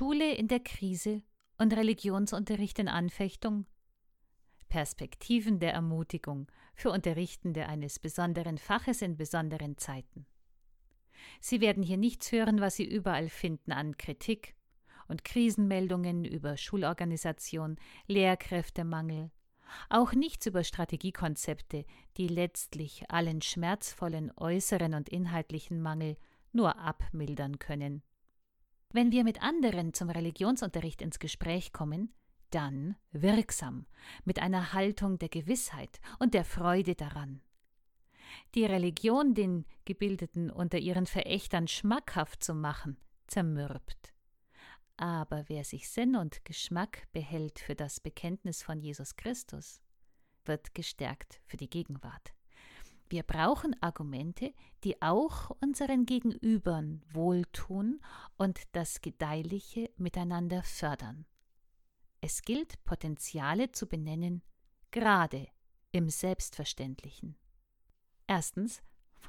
Schule in der Krise und Religionsunterricht in Anfechtung? Perspektiven der Ermutigung für Unterrichtende eines besonderen Faches in besonderen Zeiten. Sie werden hier nichts hören, was Sie überall finden an Kritik und Krisenmeldungen über Schulorganisation, Lehrkräftemangel, auch nichts über Strategiekonzepte, die letztlich allen schmerzvollen äußeren und inhaltlichen Mangel nur abmildern können. Wenn wir mit anderen zum Religionsunterricht ins Gespräch kommen, dann wirksam, mit einer Haltung der Gewissheit und der Freude daran. Die Religion den Gebildeten unter ihren Verächtern schmackhaft zu machen, zermürbt. Aber wer sich Sinn und Geschmack behält für das Bekenntnis von Jesus Christus, wird gestärkt für die Gegenwart. Wir brauchen Argumente, die auch unseren Gegenübern wohltun und das Gedeihliche miteinander fördern. Es gilt, Potenziale zu benennen, gerade im Selbstverständlichen. Erstens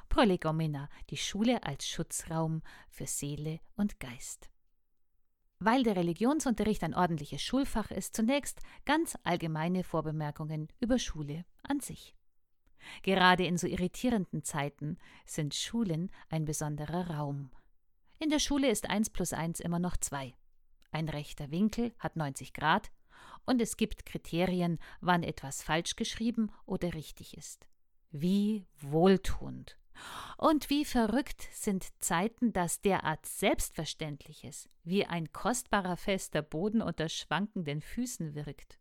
Prolegomena, die Schule als Schutzraum für Seele und Geist weil der Religionsunterricht ein ordentliches Schulfach ist, zunächst ganz allgemeine Vorbemerkungen über Schule an sich. Gerade in so irritierenden Zeiten sind Schulen ein besonderer Raum. In der Schule ist 1 plus 1 immer noch 2. Ein rechter Winkel hat 90 Grad und es gibt Kriterien, wann etwas falsch geschrieben oder richtig ist. Wie wohltuend und wie verrückt sind Zeiten, dass derart Selbstverständliches wie ein kostbarer fester Boden unter schwankenden Füßen wirkt.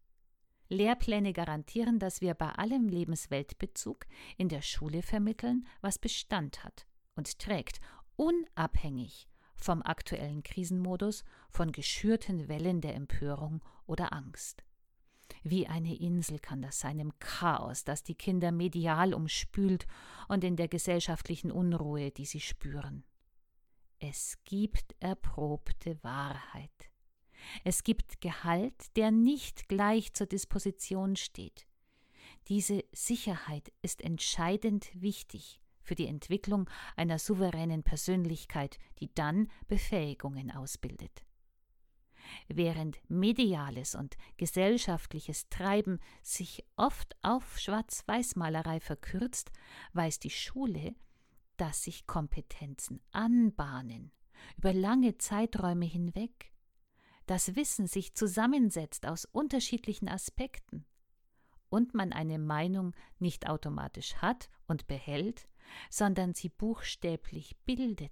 Lehrpläne garantieren, dass wir bei allem Lebensweltbezug in der Schule vermitteln, was Bestand hat und trägt, unabhängig vom aktuellen Krisenmodus, von geschürten Wellen der Empörung oder Angst. Wie eine Insel kann das sein im Chaos, das die Kinder medial umspült und in der gesellschaftlichen Unruhe, die sie spüren. Es gibt erprobte Wahrheit. Es gibt Gehalt, der nicht gleich zur Disposition steht. Diese Sicherheit ist entscheidend wichtig für die Entwicklung einer souveränen Persönlichkeit, die dann Befähigungen ausbildet. Während mediales und gesellschaftliches Treiben sich oft auf Schwarz-Weiß-Malerei verkürzt, weiß die Schule, dass sich Kompetenzen anbahnen, über lange Zeiträume hinweg, dass Wissen sich zusammensetzt aus unterschiedlichen Aspekten und man eine Meinung nicht automatisch hat und behält, sondern sie buchstäblich bildet